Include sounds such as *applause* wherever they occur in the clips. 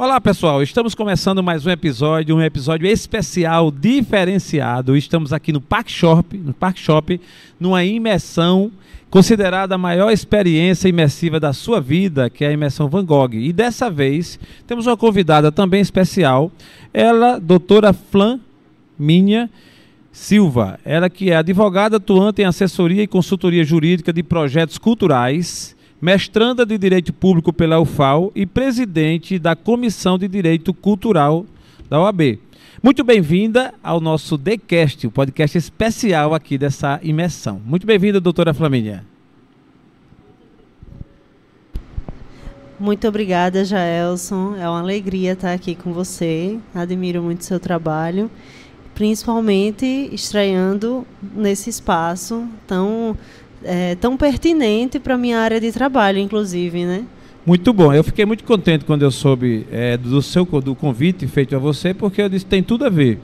Olá pessoal, estamos começando mais um episódio, um episódio especial, diferenciado. Estamos aqui no Park Shop, no Park Shop, numa imersão considerada a maior experiência imersiva da sua vida, que é a imersão Van Gogh. E dessa vez temos uma convidada também especial, ela, doutora Flan Minha Silva, ela que é advogada atuante em assessoria e consultoria jurídica de projetos culturais mestranda de Direito Público pela UFAL e presidente da Comissão de Direito Cultural da OAB. Muito bem-vinda ao nosso TheCast, o podcast especial aqui dessa imersão. Muito bem-vinda, doutora Flamínia. Muito obrigada, Jaelson. É uma alegria estar aqui com você. Admiro muito seu trabalho, principalmente estreando nesse espaço tão é, tão pertinente para minha área de trabalho, inclusive, né? Muito bom. Eu fiquei muito contente quando eu soube é, do seu do convite feito a você, porque eu disse tem tudo a ver.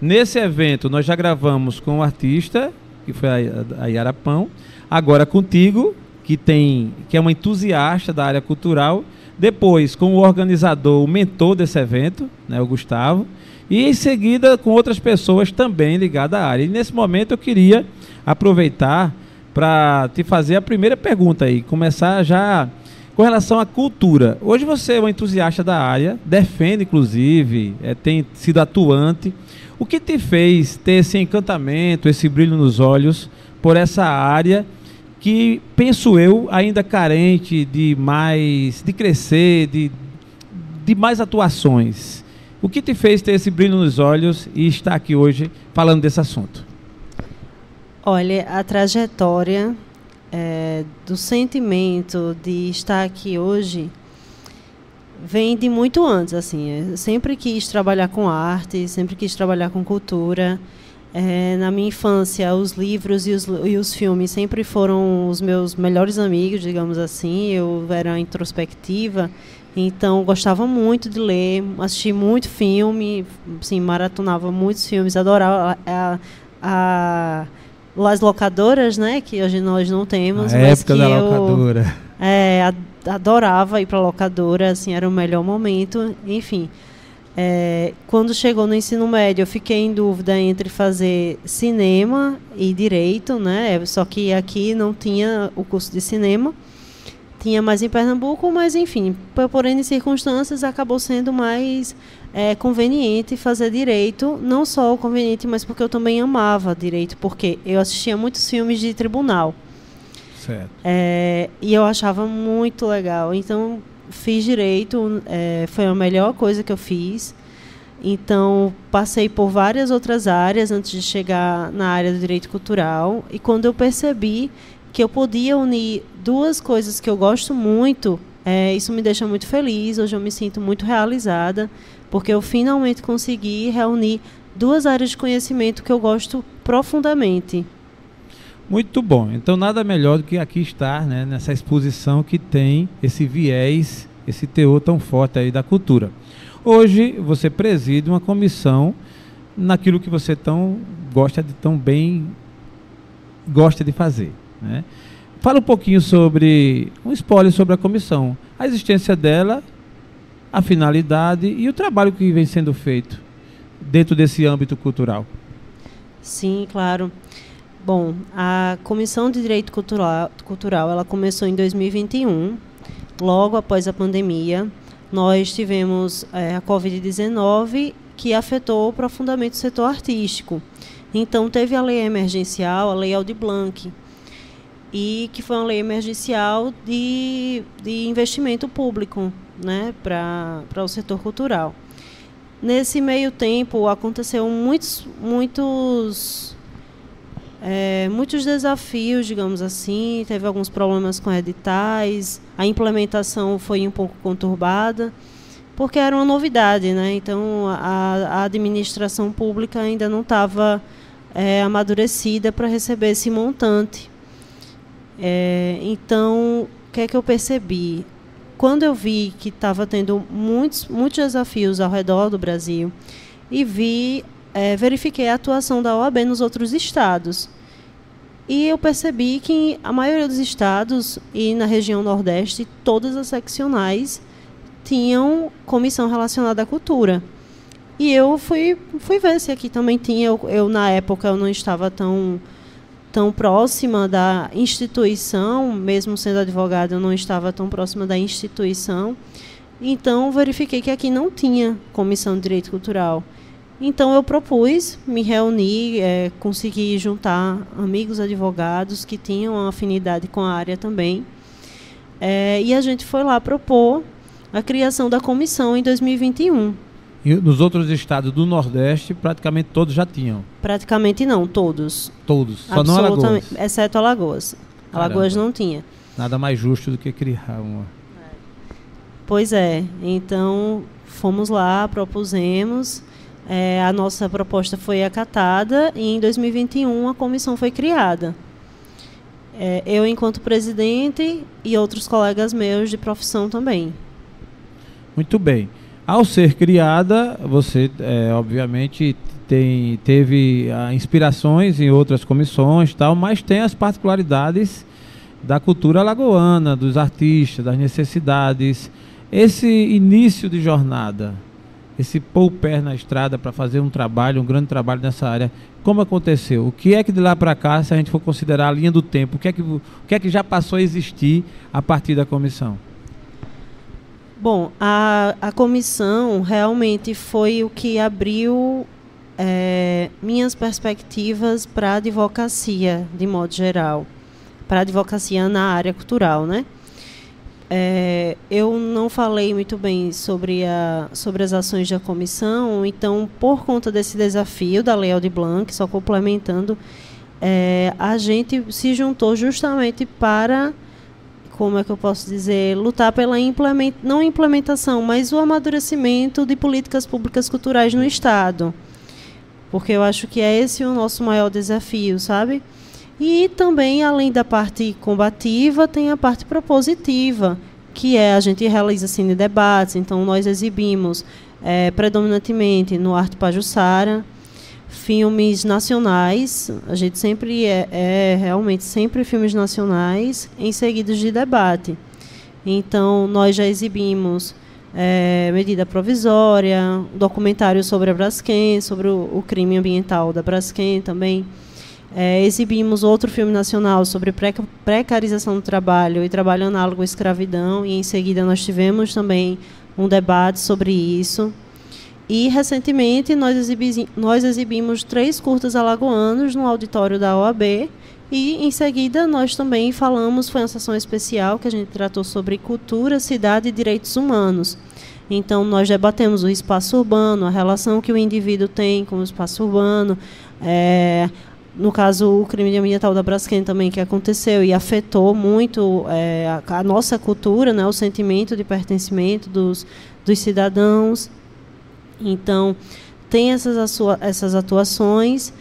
Nesse evento nós já gravamos com um artista que foi a, a Yara Pão, agora contigo que tem que é uma entusiasta da área cultural, depois com o organizador, o mentor desse evento, né, o Gustavo, e em seguida com outras pessoas também ligadas à área. E nesse momento eu queria aproveitar para te fazer a primeira pergunta aí, começar já com relação à cultura. Hoje você é um entusiasta da área, defende inclusive, é, tem sido atuante. O que te fez ter esse encantamento, esse brilho nos olhos por essa área que, penso eu, ainda carente de mais, de crescer, de, de mais atuações? O que te fez ter esse brilho nos olhos e estar aqui hoje falando desse assunto? Olha, a trajetória é, do sentimento de estar aqui hoje vem de muito antes. Assim, eu sempre quis trabalhar com arte, sempre quis trabalhar com cultura. É, na minha infância, os livros e os, e os filmes sempre foram os meus melhores amigos, digamos assim. Eu era introspectiva, então gostava muito de ler, assisti muito filme, assim, maratonava muitos filmes, adorava a, a, a as locadoras, né? Que hoje nós não temos. A época da eu, locadora. É, adorava ir para locadora, assim, era o melhor momento. Enfim, é, quando chegou no ensino médio, eu fiquei em dúvida entre fazer cinema e direito, né? Só que aqui não tinha o curso de cinema tinha mais em Pernambuco, mas enfim, por N circunstâncias, acabou sendo mais é, conveniente fazer direito, não só conveniente, mas porque eu também amava direito, porque eu assistia muitos filmes de tribunal. Certo. É, e eu achava muito legal. Então, fiz direito, é, foi a melhor coisa que eu fiz. Então, passei por várias outras áreas antes de chegar na área do direito cultural. E quando eu percebi que eu podia unir duas coisas que eu gosto muito. É, isso me deixa muito feliz. Hoje eu me sinto muito realizada, porque eu finalmente consegui reunir duas áreas de conhecimento que eu gosto profundamente. Muito bom. Então, nada melhor do que aqui estar né, nessa exposição que tem esse viés, esse teor tão forte aí da cultura. Hoje, você preside uma comissão naquilo que você tão gosta de tão bem gosta de fazer. Né? Fala um pouquinho sobre, um spoiler sobre a comissão, a existência dela, a finalidade e o trabalho que vem sendo feito dentro desse âmbito cultural. Sim, claro. Bom, a Comissão de Direito Cultural, cultural ela começou em 2021, logo após a pandemia. Nós tivemos é, a Covid-19 que afetou profundamente o setor artístico. Então, teve a lei emergencial, a Lei Aldir Blanc, e que foi uma lei emergencial de, de investimento público né, para o setor cultural. Nesse meio tempo aconteceu muitos, muitos, é, muitos desafios, digamos assim, teve alguns problemas com editais, a implementação foi um pouco conturbada, porque era uma novidade, né? então a, a administração pública ainda não estava é, amadurecida para receber esse montante é, então, o que é que eu percebi? Quando eu vi que estava tendo muitos, muitos desafios ao redor do Brasil e vi, é, verifiquei a atuação da OAB nos outros estados. E eu percebi que a maioria dos estados e na região Nordeste, todas as seccionais tinham comissão relacionada à cultura. E eu fui, fui ver se aqui também tinha. Eu, eu, na época, eu não estava tão, tão próxima da instituição, mesmo sendo advogada, eu não estava tão próxima da instituição. Então, verifiquei que aqui não tinha comissão de direito cultural. Então, eu propus, me reunir, é, consegui juntar amigos advogados que tinham afinidade com a área também. É, e a gente foi lá propor a criação da comissão em 2021. E nos outros estados do Nordeste, praticamente todos já tinham? Praticamente não, todos. Todos, só não Alagoas? Exceto Alagoas. Caramba. Alagoas não tinha. Nada mais justo do que criar uma... Pois é, então fomos lá, propusemos, é, a nossa proposta foi acatada e em 2021 a comissão foi criada. É, eu, enquanto presidente, e outros colegas meus de profissão também. Muito bem. Ao ser criada, você, é, obviamente, tem, teve ah, inspirações em outras comissões, tal, mas tem as particularidades da cultura alagoana, dos artistas, das necessidades. Esse início de jornada, esse pôr o pé na estrada para fazer um trabalho, um grande trabalho nessa área, como aconteceu? O que é que de lá para cá, se a gente for considerar a linha do tempo, o que, é que, o que é que já passou a existir a partir da comissão? Bom, a, a comissão realmente foi o que abriu é, minhas perspectivas para a advocacia, de modo geral, para a advocacia na área cultural, né? É, eu não falei muito bem sobre, a, sobre as ações da comissão, então, por conta desse desafio da Lei Aldir Blanc, só complementando, é, a gente se juntou justamente para como é que eu posso dizer, lutar pela implement, não implementação, mas o amadurecimento de políticas públicas culturais no Estado. Porque eu acho que é esse o nosso maior desafio, sabe? E também, além da parte combativa, tem a parte propositiva, que é a gente realiza cine debates, então nós exibimos é, predominantemente no Arte Pajussara, filmes nacionais. A gente sempre é, é, realmente sempre filmes nacionais em seguidos de debate. Então nós já exibimos é, medida provisória, um documentário sobre a Braskem, sobre o, o crime ambiental da Braskem também. É, exibimos outro filme nacional sobre precarização do trabalho e trabalho análogo à escravidão, e em seguida nós tivemos também um debate sobre isso. E recentemente nós, exibi nós exibimos três curtas alagoanos no auditório da OAB. E em seguida nós também falamos, foi uma sessão especial que a gente tratou sobre cultura, cidade e direitos humanos. Então nós debatemos o espaço urbano, a relação que o indivíduo tem com o espaço urbano, é, no caso o crime ambiental da Braskem também que aconteceu e afetou muito é, a, a, nossa cultura, né, o sentimento de pertencimento dos, dos cidadãos. Então, tem essas, essas atuações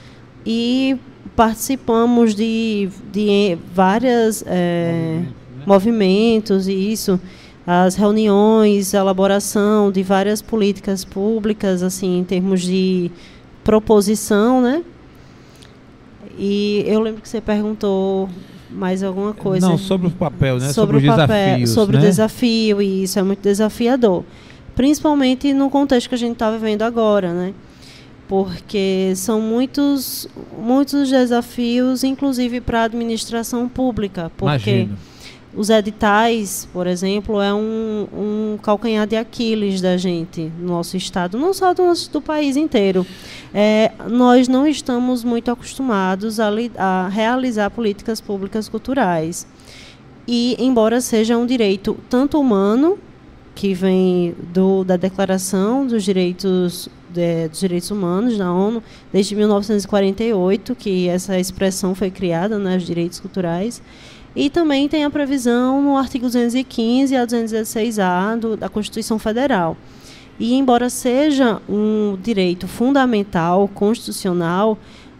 e participamos de, de várias é, movimentos e isso as reuniões, a elaboração de várias políticas públicas, assim, em termos de proposição, né? E eu lembro que você perguntou mais alguma coisa. Não, sobre o papel, né? Sobre, sobre o papel, desafios, sobre né? o desafio, e isso é muito desafiador principalmente no contexto que a gente está vivendo agora, né? Porque são muitos, muitos desafios, inclusive para a administração pública. Porque Imagino. os editais, por exemplo, é um, um calcanhar de Aquiles da gente, no nosso estado, não só do, nosso, do país inteiro. É, nós não estamos muito acostumados a, a realizar políticas públicas culturais. E, embora seja um direito tanto humano que vem do, da Declaração dos Direitos, de, dos Direitos Humanos da ONU, desde 1948, que essa expressão foi criada, né, os direitos culturais. E também tem a previsão no artigo 215 a 216A do, da Constituição Federal. E, embora seja um direito fundamental, constitucional,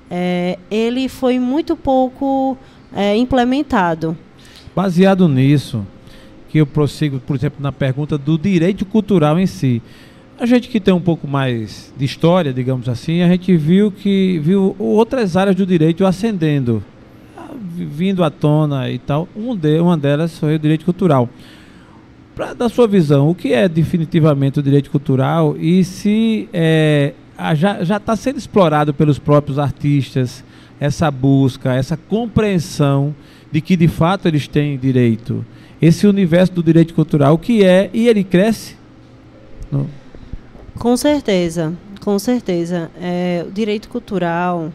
é, ele foi muito pouco é, implementado. Baseado nisso, que eu prossigo, por exemplo, na pergunta do direito cultural em si. A gente que tem um pouco mais de história, digamos assim, a gente viu que viu outras áreas do direito ascendendo, vindo à tona e tal. Um de, uma delas foi o direito cultural. Pra, da sua visão, o que é definitivamente o direito cultural e se é, já está sendo explorado pelos próprios artistas essa busca, essa compreensão de que de fato eles têm direito. Esse universo do direito cultural, que é, e ele cresce? Não. Com certeza, com certeza. É, o direito cultural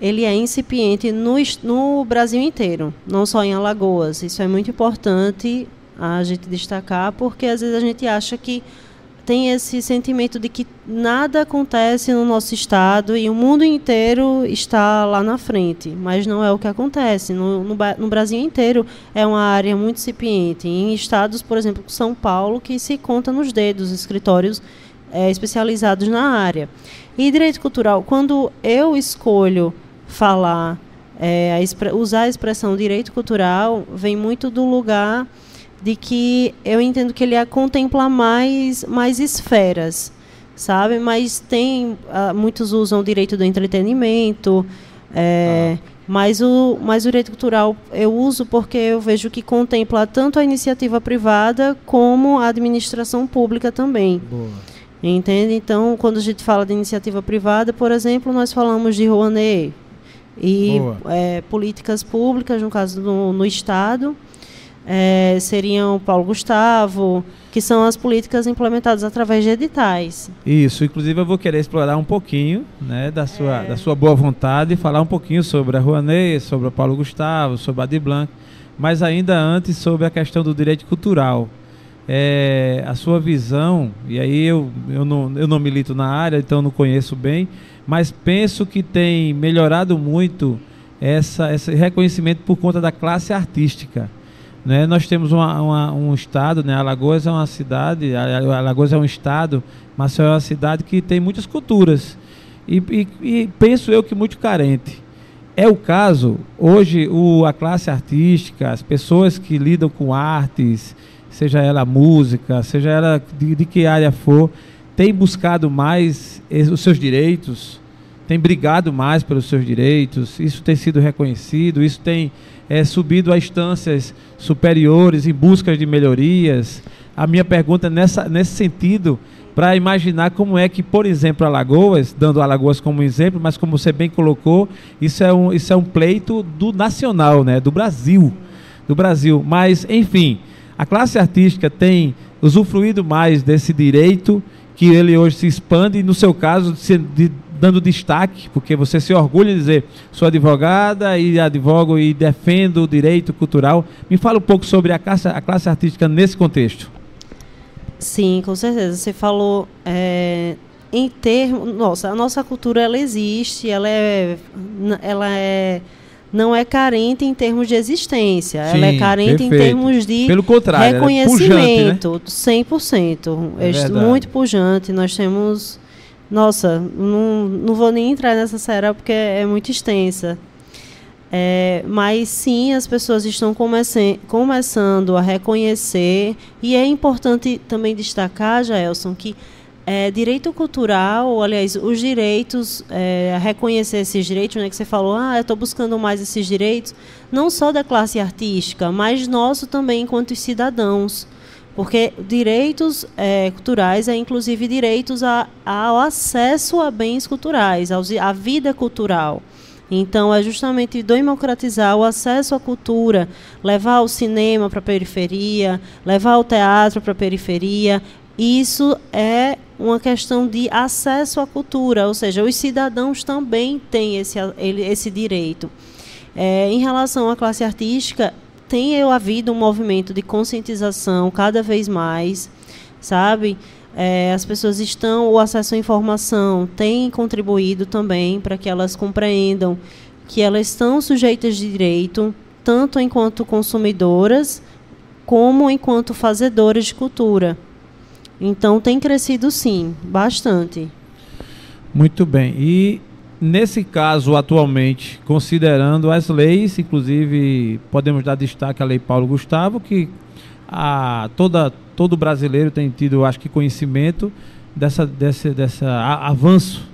ele é incipiente no, no Brasil inteiro, não só em Alagoas. Isso é muito importante a gente destacar, porque às vezes a gente acha que tem esse sentimento de que nada acontece no nosso estado e o mundo inteiro está lá na frente, mas não é o que acontece. No, no, no Brasil inteiro é uma área muito incipiente. Em estados, por exemplo, São Paulo, que se conta nos dedos, escritórios é, especializados na área. E direito cultural, quando eu escolho falar, é, a usar a expressão direito cultural, vem muito do lugar de que eu entendo que ele contempla mais, mais esferas, sabe? Mas tem, uh, muitos usam o direito do entretenimento, é, ah. mas, o, mas o direito cultural eu uso porque eu vejo que contempla tanto a iniciativa privada como a administração pública também. Boa. Entende? Então, quando a gente fala de iniciativa privada, por exemplo, nós falamos de Rouanet e é, políticas públicas, no caso no, no Estado, é, seriam Paulo Gustavo, que são as políticas implementadas através de editais. Isso, inclusive eu vou querer explorar um pouquinho né, da, sua, é... da sua boa vontade e falar um pouquinho sobre a Rouanet, sobre o Paulo Gustavo, sobre a Blanc, mas ainda antes sobre a questão do direito cultural. É, a sua visão, e aí eu, eu, não, eu não milito na área, então não conheço bem, mas penso que tem melhorado muito essa, esse reconhecimento por conta da classe artística. Né? Nós temos uma, uma, um estado, né? Alagoas é uma cidade, Alagoas é um estado, mas é uma cidade que tem muitas culturas. E, e, e, penso eu que muito carente. É o caso, hoje, o, a classe artística, as pessoas que lidam com artes, seja ela música, seja ela de, de que área for, tem buscado mais os seus direitos, tem brigado mais pelos seus direitos, isso tem sido reconhecido, isso tem é, subido a instâncias superiores em busca de melhorias. A minha pergunta nessa, nesse sentido, para imaginar como é que, por exemplo, Alagoas, dando Alagoas como exemplo, mas como você bem colocou, isso é um, isso é um pleito do nacional, né, do Brasil. Do Brasil. Mas, enfim, a classe artística tem usufruído mais desse direito que ele hoje se expande, no seu caso, de, dando destaque, porque você se orgulha de dizer, sou advogada e advogo e defendo o direito cultural. Me fala um pouco sobre a classe, a classe artística nesse contexto. Sim, com certeza. Você falou é, em termos. Nossa, a nossa cultura ela existe, ela é, ela é não é carente em termos de existência, Sim, ela é carente perfeito. em termos de Pelo contrário, reconhecimento, é pujante, né? 100%. É, é muito pujante. Nós temos nossa, não, não vou nem entrar nessa série porque é muito extensa. É, mas sim, as pessoas estão começando a reconhecer, e é importante também destacar, Jaelson, que é, direito cultural, aliás, os direitos, é, reconhecer esses direitos, né, que você falou, ah, eu estou buscando mais esses direitos, não só da classe artística, mas nosso também enquanto cidadãos. Porque direitos é, culturais é inclusive direitos a, ao acesso a bens culturais, à vida cultural. Então, é justamente democratizar o acesso à cultura, levar o cinema para a periferia, levar o teatro para a periferia. Isso é uma questão de acesso à cultura, ou seja, os cidadãos também têm esse, esse direito. É, em relação à classe artística, tem havido um movimento de conscientização cada vez mais, sabe? É, as pessoas estão, o acesso à informação tem contribuído também para que elas compreendam que elas estão sujeitas de direito, tanto enquanto consumidoras, como enquanto fazedoras de cultura. Então tem crescido sim, bastante. Muito bem. E Nesse caso, atualmente, considerando as leis, inclusive podemos dar destaque à Lei Paulo Gustavo, que a, toda, todo brasileiro tem tido, acho que, conhecimento dessa, desse dessa a, avanço.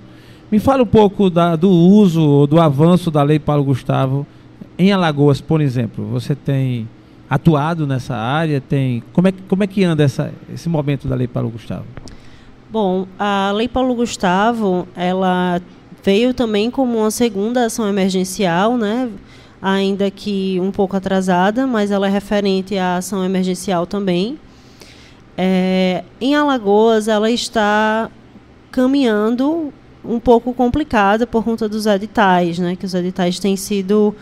Me fala um pouco da, do uso, do avanço da Lei Paulo Gustavo em Alagoas, por exemplo. Você tem atuado nessa área? Tem como é, como é que anda essa, esse momento da Lei Paulo Gustavo? Bom, a Lei Paulo Gustavo, ela veio também como uma segunda ação emergencial, né? ainda que um pouco atrasada, mas ela é referente à ação emergencial também. É, em Alagoas, ela está caminhando um pouco complicada por conta dos editais, né? que os editais têm sido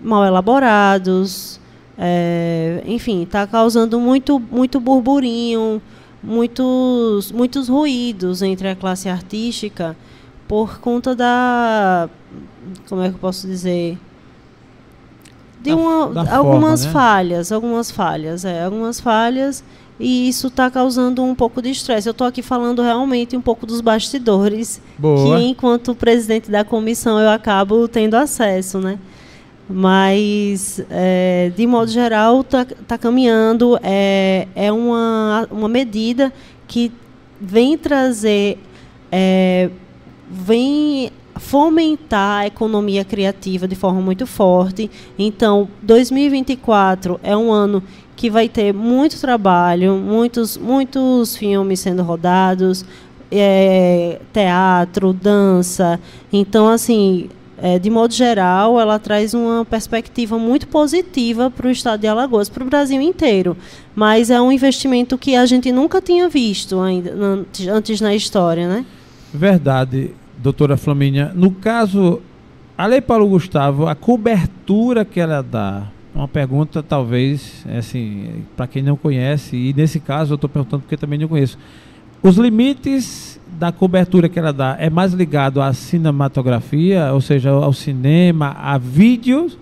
mal elaborados, é, enfim, está causando muito, muito burburinho, muitos, muitos ruídos entre a classe artística por conta da. Como é que eu posso dizer? De uma, da algumas forma, né? falhas, algumas falhas, é, algumas falhas e isso está causando um pouco de estresse. Eu estou aqui falando realmente um pouco dos bastidores, Boa. que enquanto presidente da comissão eu acabo tendo acesso, né? Mas, é, de modo geral, está tá caminhando. É, é uma, uma medida que vem trazer, é, vem fomentar a economia criativa de forma muito forte. Então, 2024 é um ano que vai ter muito trabalho, muitos, muitos filmes sendo rodados, é, teatro, dança. Então, assim, é, de modo geral, ela traz uma perspectiva muito positiva para o estado de Alagoas, para o Brasil inteiro. Mas é um investimento que a gente nunca tinha visto ainda antes na história, né? Verdade, doutora Flamíndia. No caso, a Lei Paulo Gustavo, a cobertura que ela dá, uma pergunta talvez, assim, para quem não conhece, e nesse caso eu estou perguntando porque também não conheço. Os limites da cobertura que ela dá é mais ligado à cinematografia, ou seja, ao cinema, a vídeos,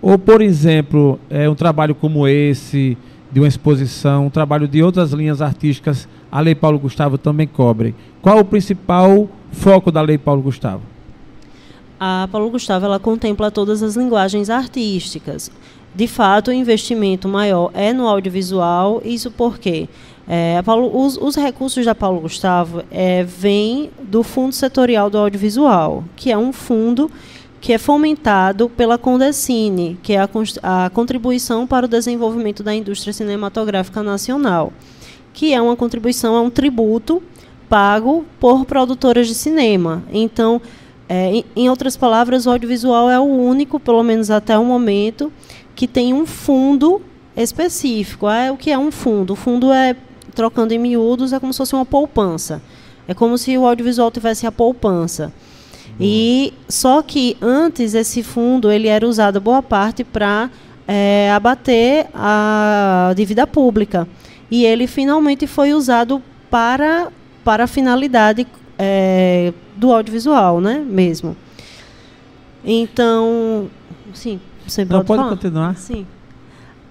ou, por exemplo, é um trabalho como esse, de uma exposição, um trabalho de outras linhas artísticas, a Lei Paulo Gustavo também cobre. Qual o principal foco da Lei Paulo Gustavo? A Paulo Gustavo ela contempla todas as linguagens artísticas. De fato, o investimento maior é no audiovisual. Isso porque é, Paulo, os, os, recursos da Paulo Gustavo é, vêm do Fundo Setorial do Audiovisual, que é um fundo que é fomentado pela Condecine, que é a, a contribuição para o desenvolvimento da indústria cinematográfica nacional, que é uma contribuição, é um tributo pago por produtoras de cinema. Então, é, em, em outras palavras, o audiovisual é o único, pelo menos até o momento, que tem um fundo específico. É o que é um fundo? O fundo é trocando em miúdos, é como se fosse uma poupança. É como se o audiovisual tivesse a poupança. E só que antes esse fundo ele era usado boa parte para é, abater a dívida pública e ele finalmente foi usado para para a finalidade é, do audiovisual, né, mesmo. Então, sim, você pode, Não, pode continuar. Sim.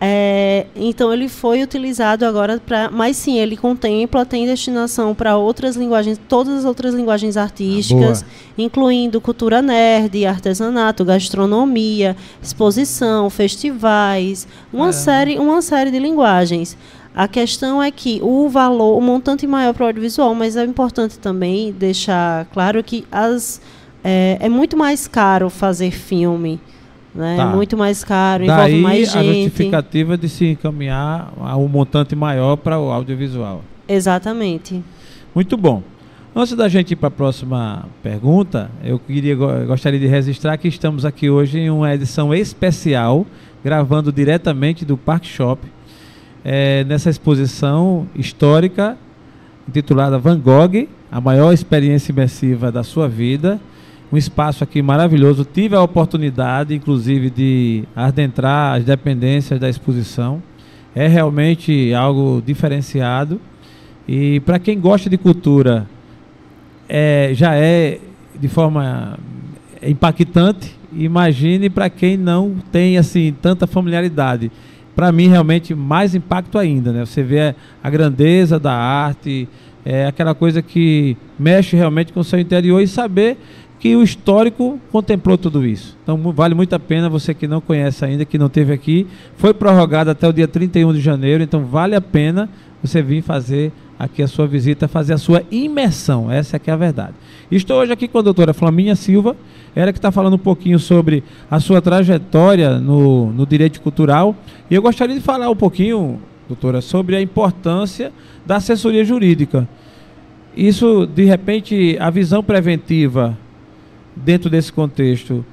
É, então ele foi utilizado agora para, mas sim ele contempla tem destinação para outras linguagens, todas as outras linguagens artísticas, ah, incluindo cultura nerd, artesanato, gastronomia, exposição, festivais, uma é. série, uma série de linguagens. A questão é que o valor, o montante maior para o audiovisual, mas é importante também deixar claro que as é, é muito mais caro fazer filme né? Tá. muito mais caro, Daí, envolve mais gente. a justificativa de se encaminhar a um montante maior para o audiovisual. Exatamente. Muito bom. Antes da gente ir para a próxima pergunta, eu queria, gostaria de registrar que estamos aqui hoje em uma edição especial, gravando diretamente do Park Shop, é, nessa exposição histórica intitulada Van Gogh, a maior experiência imersiva da sua vida, um espaço aqui maravilhoso. Tive a oportunidade, inclusive, de adentrar as dependências da exposição. É realmente algo diferenciado. E para quem gosta de cultura, é, já é de forma impactante. Imagine para quem não tem assim tanta familiaridade. Para mim, realmente, mais impacto ainda. Né? Você vê a grandeza da arte, é aquela coisa que mexe realmente com o seu interior e saber que o histórico contemplou tudo isso. Então vale muito a pena você que não conhece ainda, que não teve aqui. Foi prorrogado até o dia 31 de janeiro, então vale a pena você vir fazer aqui a sua visita, fazer a sua imersão. Essa é que é a verdade. Estou hoje aqui com a doutora Flaminha Silva, Ela que está falando um pouquinho sobre a sua trajetória no, no direito cultural. E eu gostaria de falar um pouquinho, doutora, sobre a importância da assessoria jurídica. Isso, de repente, a visão preventiva dentro desse contexto.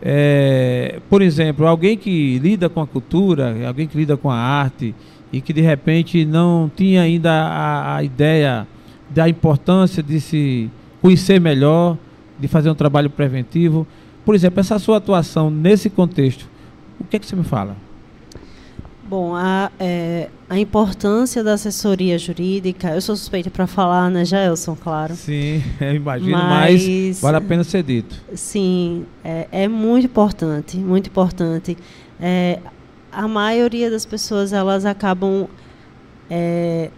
É, por exemplo, alguém que lida com a cultura, alguém que lida com a arte e que de repente não tinha ainda a, a ideia da importância de se conhecer melhor, de fazer um trabalho preventivo. Por exemplo, essa sua atuação nesse contexto, o que é que você me fala? Bom, a, é, a importância da assessoria jurídica, eu sou suspeita para falar, né, Jaelson, claro. Sim, *laughs* eu imagino, mas, mas vale a pena ser dito. Sim, é, é muito importante, muito importante. É, a maioria das pessoas, elas acabam é,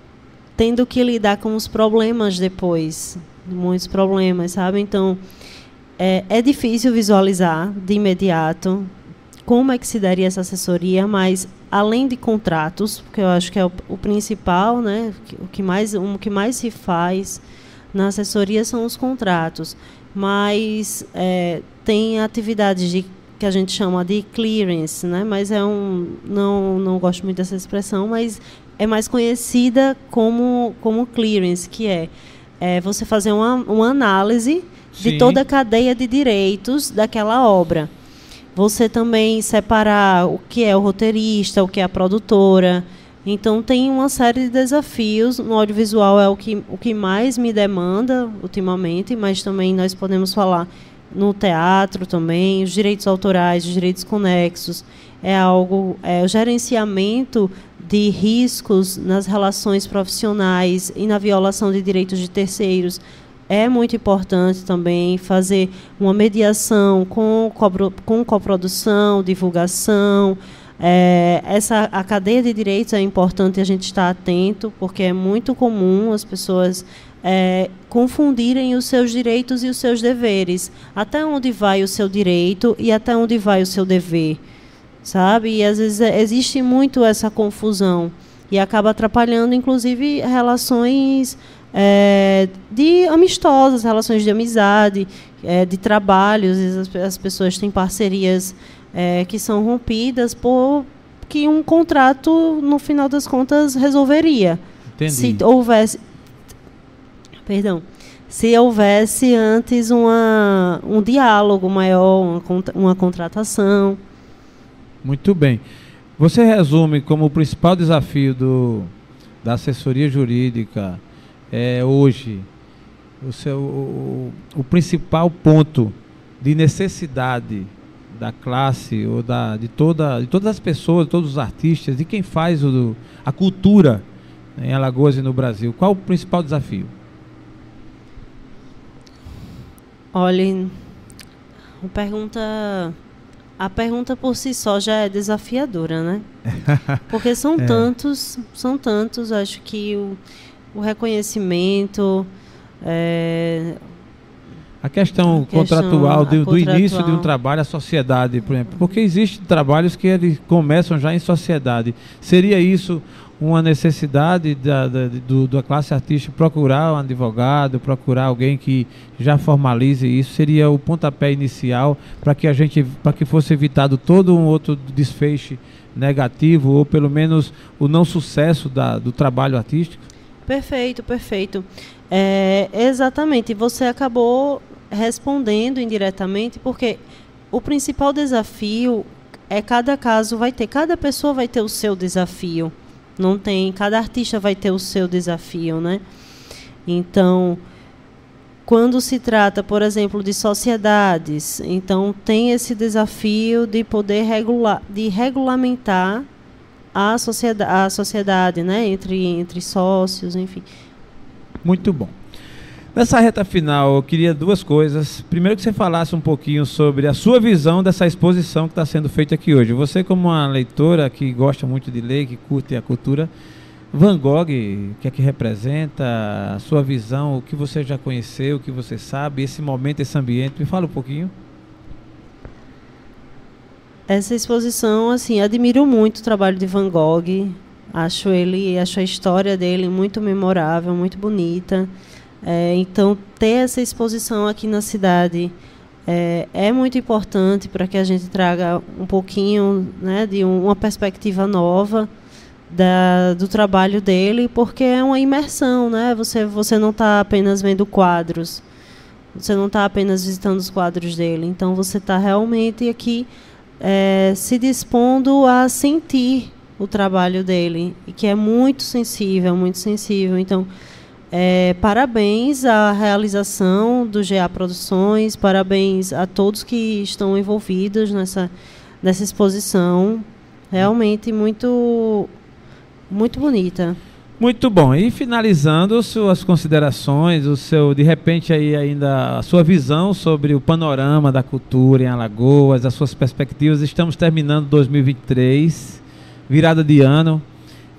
tendo que lidar com os problemas depois, muitos problemas, sabe? Então, é, é difícil visualizar de imediato como é que se daria essa assessoria, mas além de contratos, porque eu acho que é o, o principal, né, o que mais o que mais se faz na assessoria são os contratos, mas é, tem atividades de que a gente chama de clearance, né? Mas é um não não gosto muito dessa expressão, mas é mais conhecida como como clearance, que é, é você fazer uma, uma análise Sim. de toda a cadeia de direitos daquela obra. Você também separar o que é o roteirista, o que é a produtora. Então tem uma série de desafios. No audiovisual é o que, o que mais me demanda ultimamente, mas também nós podemos falar no teatro também, os direitos autorais, os direitos conexos. É algo, é o gerenciamento de riscos nas relações profissionais e na violação de direitos de terceiros é muito importante também fazer uma mediação com, com coprodução, divulgação. É, essa, a cadeia de direitos é importante a gente estar atento, porque é muito comum as pessoas é, confundirem os seus direitos e os seus deveres. Até onde vai o seu direito e até onde vai o seu dever. Sabe? E às vezes é, existe muito essa confusão e acaba atrapalhando, inclusive, relações é, de amistosas, relações de amizade, é, de trabalhos. As, as, pessoas têm parcerias é, que são rompidas por que um contrato, no final das contas, resolveria. Entendi. Se houvesse. Perdão. Se houvesse antes uma, um diálogo maior, uma, uma contratação. Muito bem. Você resume como o principal desafio do, da assessoria jurídica é, hoje o, seu, o, o principal ponto de necessidade da classe ou da, de, toda, de todas as pessoas, todos os artistas, de quem faz o, a cultura em Alagoas e no Brasil? Qual o principal desafio? Olhem, a pergunta, a pergunta por si só já é desafiadora, né? *laughs* Porque são é. tantos, são tantos, acho que o o reconhecimento. É, a questão, a questão contratual, do, do início de um trabalho, a sociedade, por exemplo. Porque existem trabalhos que eles começam já em sociedade. Seria isso uma necessidade da, da, do, da classe artística procurar um advogado, procurar alguém que já formalize isso? Seria o pontapé inicial para que a gente, para que fosse evitado todo um outro desfecho negativo ou pelo menos o não sucesso da, do trabalho artístico? Perfeito, perfeito. É, exatamente. Você acabou respondendo indiretamente, porque o principal desafio é cada caso vai ter, cada pessoa vai ter o seu desafio. Não tem, cada artista vai ter o seu desafio, né? Então, quando se trata, por exemplo, de sociedades, então tem esse desafio de poder regular, de regulamentar a sociedade, a sociedade né? entre, entre sócios, enfim. Muito bom. Nessa reta final, eu queria duas coisas. Primeiro que você falasse um pouquinho sobre a sua visão dessa exposição que está sendo feita aqui hoje. Você como uma leitora que gosta muito de ler, que curte a cultura, Van Gogh, o que é que representa, a sua visão, o que você já conheceu, o que você sabe, esse momento, esse ambiente, me fala um pouquinho essa exposição, assim, admiro muito o trabalho de Van Gogh. Acho ele, acho a história dele muito memorável, muito bonita. É, então, ter essa exposição aqui na cidade é, é muito importante para que a gente traga um pouquinho né, de um, uma perspectiva nova da, do trabalho dele, porque é uma imersão, né? Você, você não está apenas vendo quadros, você não está apenas visitando os quadros dele, então você está realmente aqui é, se dispondo a sentir o trabalho dele, e que é muito sensível, muito sensível. Então, é, parabéns à realização do GA Produções, parabéns a todos que estão envolvidos nessa, nessa exposição. Realmente muito, muito bonita. Muito bom. E finalizando suas considerações, o seu de repente aí ainda a sua visão sobre o panorama da cultura em Alagoas, as suas perspectivas. Estamos terminando 2023, virada de ano.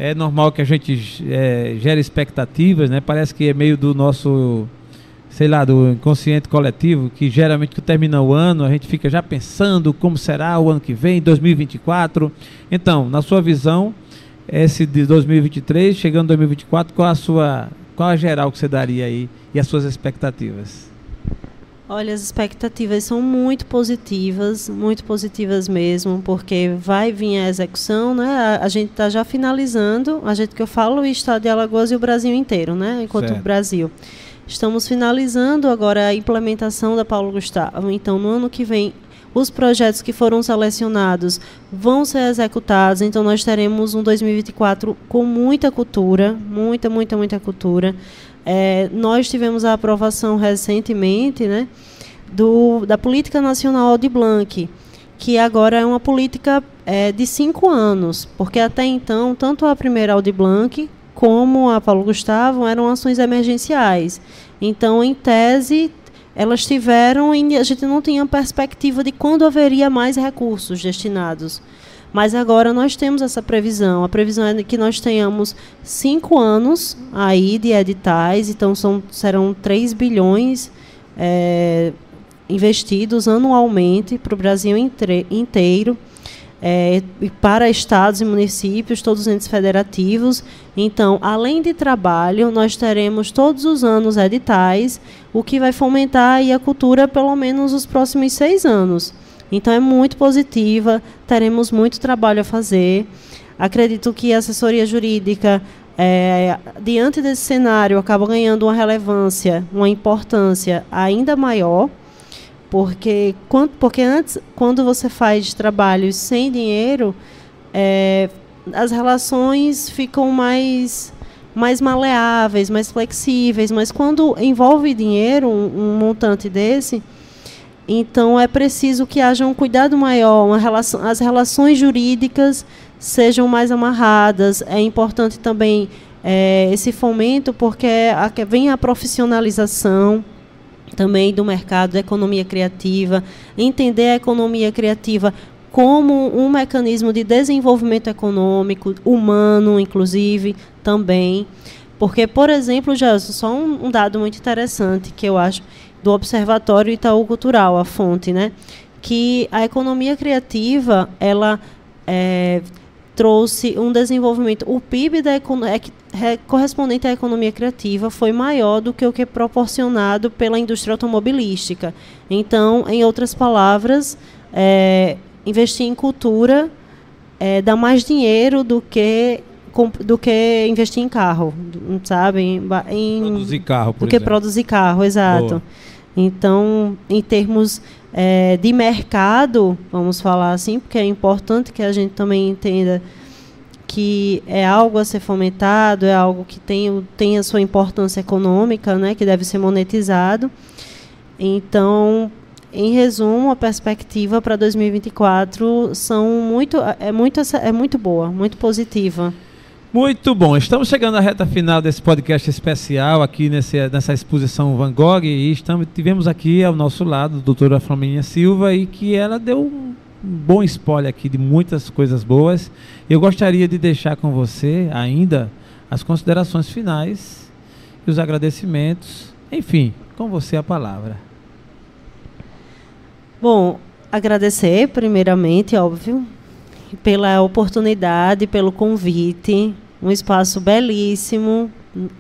É normal que a gente é, gere expectativas, né? Parece que é meio do nosso, sei lá, do inconsciente coletivo, que geralmente que termina o ano, a gente fica já pensando como será o ano que vem, 2024. Então, na sua visão, esse de 2023, chegando 2024, qual a sua, qual a geral que você daria aí e as suas expectativas? Olha, as expectativas são muito positivas, muito positivas mesmo, porque vai vir a execução, né? A, a gente está já finalizando, a gente que eu falo, o estado de Alagoas e o Brasil inteiro, né? Enquanto certo. o Brasil. Estamos finalizando agora a implementação da Paulo Gustavo. Então, no ano que vem, os projetos que foram selecionados vão ser executados, então nós teremos um 2024 com muita cultura, muita, muita, muita cultura. É, nós tivemos a aprovação recentemente né, do, da Política Nacional Blanc, que agora é uma política é, de cinco anos, porque até então, tanto a primeira Audi como a Paulo Gustavo eram ações emergenciais. Então, em tese, elas tiveram e a gente não tinha perspectiva de quando haveria mais recursos destinados. Mas agora nós temos essa previsão. A previsão é que nós tenhamos cinco anos aí de editais, então são, serão 3 bilhões é, investidos anualmente para o Brasil inteiro é, para estados e municípios, todos os entes federativos. Então, além de trabalho, nós teremos todos os anos editais, o que vai fomentar a cultura pelo menos os próximos seis anos. Então, é muito positiva, teremos muito trabalho a fazer. Acredito que a assessoria jurídica, é, diante desse cenário, acaba ganhando uma relevância, uma importância ainda maior porque, quando, porque antes, quando você faz trabalhos sem dinheiro, é, as relações ficam mais, mais maleáveis, mais flexíveis. Mas quando envolve dinheiro, um, um montante desse, então é preciso que haja um cuidado maior, relação, as relações jurídicas sejam mais amarradas. É importante também é, esse fomento, porque a, vem a profissionalização também do mercado da economia criativa, entender a economia criativa como um mecanismo de desenvolvimento econômico, humano, inclusive, também. Porque, por exemplo, já só um, um dado muito interessante que eu acho do Observatório Itaú Cultural, a fonte, né? Que a economia criativa, ela é, trouxe um desenvolvimento. O PIB da é, correspondente à economia criativa foi maior do que o que é proporcionado pela indústria automobilística. Então, em outras palavras, é, investir em cultura é, dá mais dinheiro do que do que investir em carro, sabe? Em, em produzir carro, por do que exemplo. produzir carro, exato. Boa. Então, em termos é, de mercado, vamos falar assim, porque é importante que a gente também entenda que é algo a ser fomentado, é algo que tem, tem a sua importância econômica, né, que deve ser monetizado. Então, em resumo, a perspectiva para 2024 são muito, é, muito, é muito boa, muito positiva. Muito bom, estamos chegando à reta final desse podcast especial aqui nesse, nessa exposição Van Gogh e estamos, tivemos aqui ao nosso lado a doutora Flamenga Silva e que ela deu um bom spoiler aqui de muitas coisas boas. Eu gostaria de deixar com você ainda as considerações finais e os agradecimentos. Enfim, com você a palavra. Bom, agradecer primeiramente, óbvio, pela oportunidade, pelo convite. Um espaço belíssimo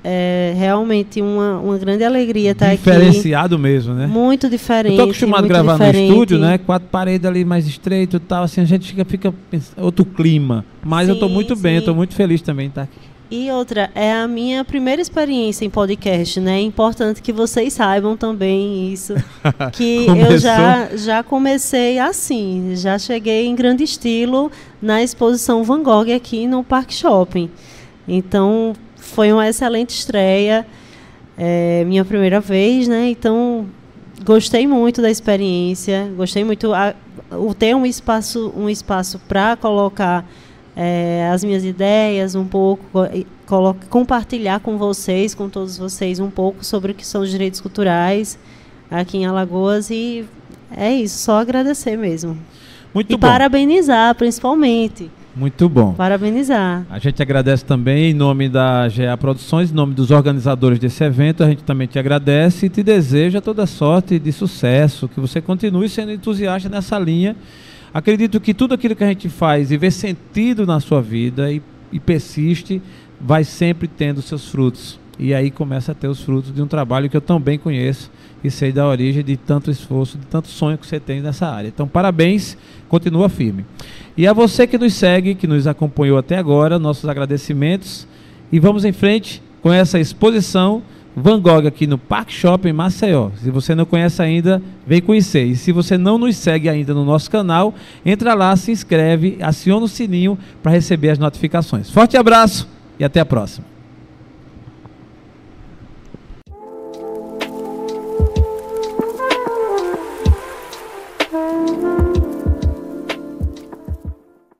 É realmente uma, uma grande alegria estar aqui. Diferenciado mesmo, né? Muito diferente. Tô acostumado a gravar diferente. no estúdio, né? Quatro paredes ali mais estreito e tal, assim, a gente fica, fica outro clima. Mas sim, eu tô muito sim. bem, tô muito feliz também de estar aqui. E outra, é a minha primeira experiência em podcast, né? É importante que vocês saibam também isso. *laughs* Que eu já, já comecei assim, já cheguei em grande estilo na exposição Van Gogh aqui no Park Shopping. Então, foi uma excelente estreia, é, minha primeira vez, né? Então, gostei muito da experiência, gostei muito a, o ter um espaço, um espaço para colocar é, as minhas ideias, um pouco, compartilhar com vocês, com todos vocês, um pouco sobre o que são os direitos culturais aqui em Alagoas e é isso, só agradecer mesmo. Muito e bom. parabenizar, principalmente. Muito bom. Parabenizar. A gente agradece também em nome da GA Produções, em nome dos organizadores desse evento, a gente também te agradece e te deseja toda sorte de sucesso, que você continue sendo entusiasta nessa linha Acredito que tudo aquilo que a gente faz e vê sentido na sua vida e, e persiste, vai sempre tendo seus frutos. E aí começa a ter os frutos de um trabalho que eu também conheço e sei da origem de tanto esforço, de tanto sonho que você tem nessa área. Então, parabéns, continua firme. E a você que nos segue, que nos acompanhou até agora, nossos agradecimentos. E vamos em frente com essa exposição Van Gogh aqui no Park Shopping Maceió. Se você não conhece ainda, vem conhecer. E se você não nos segue ainda no nosso canal, entra lá, se inscreve, aciona o sininho para receber as notificações. Forte abraço e até a próxima.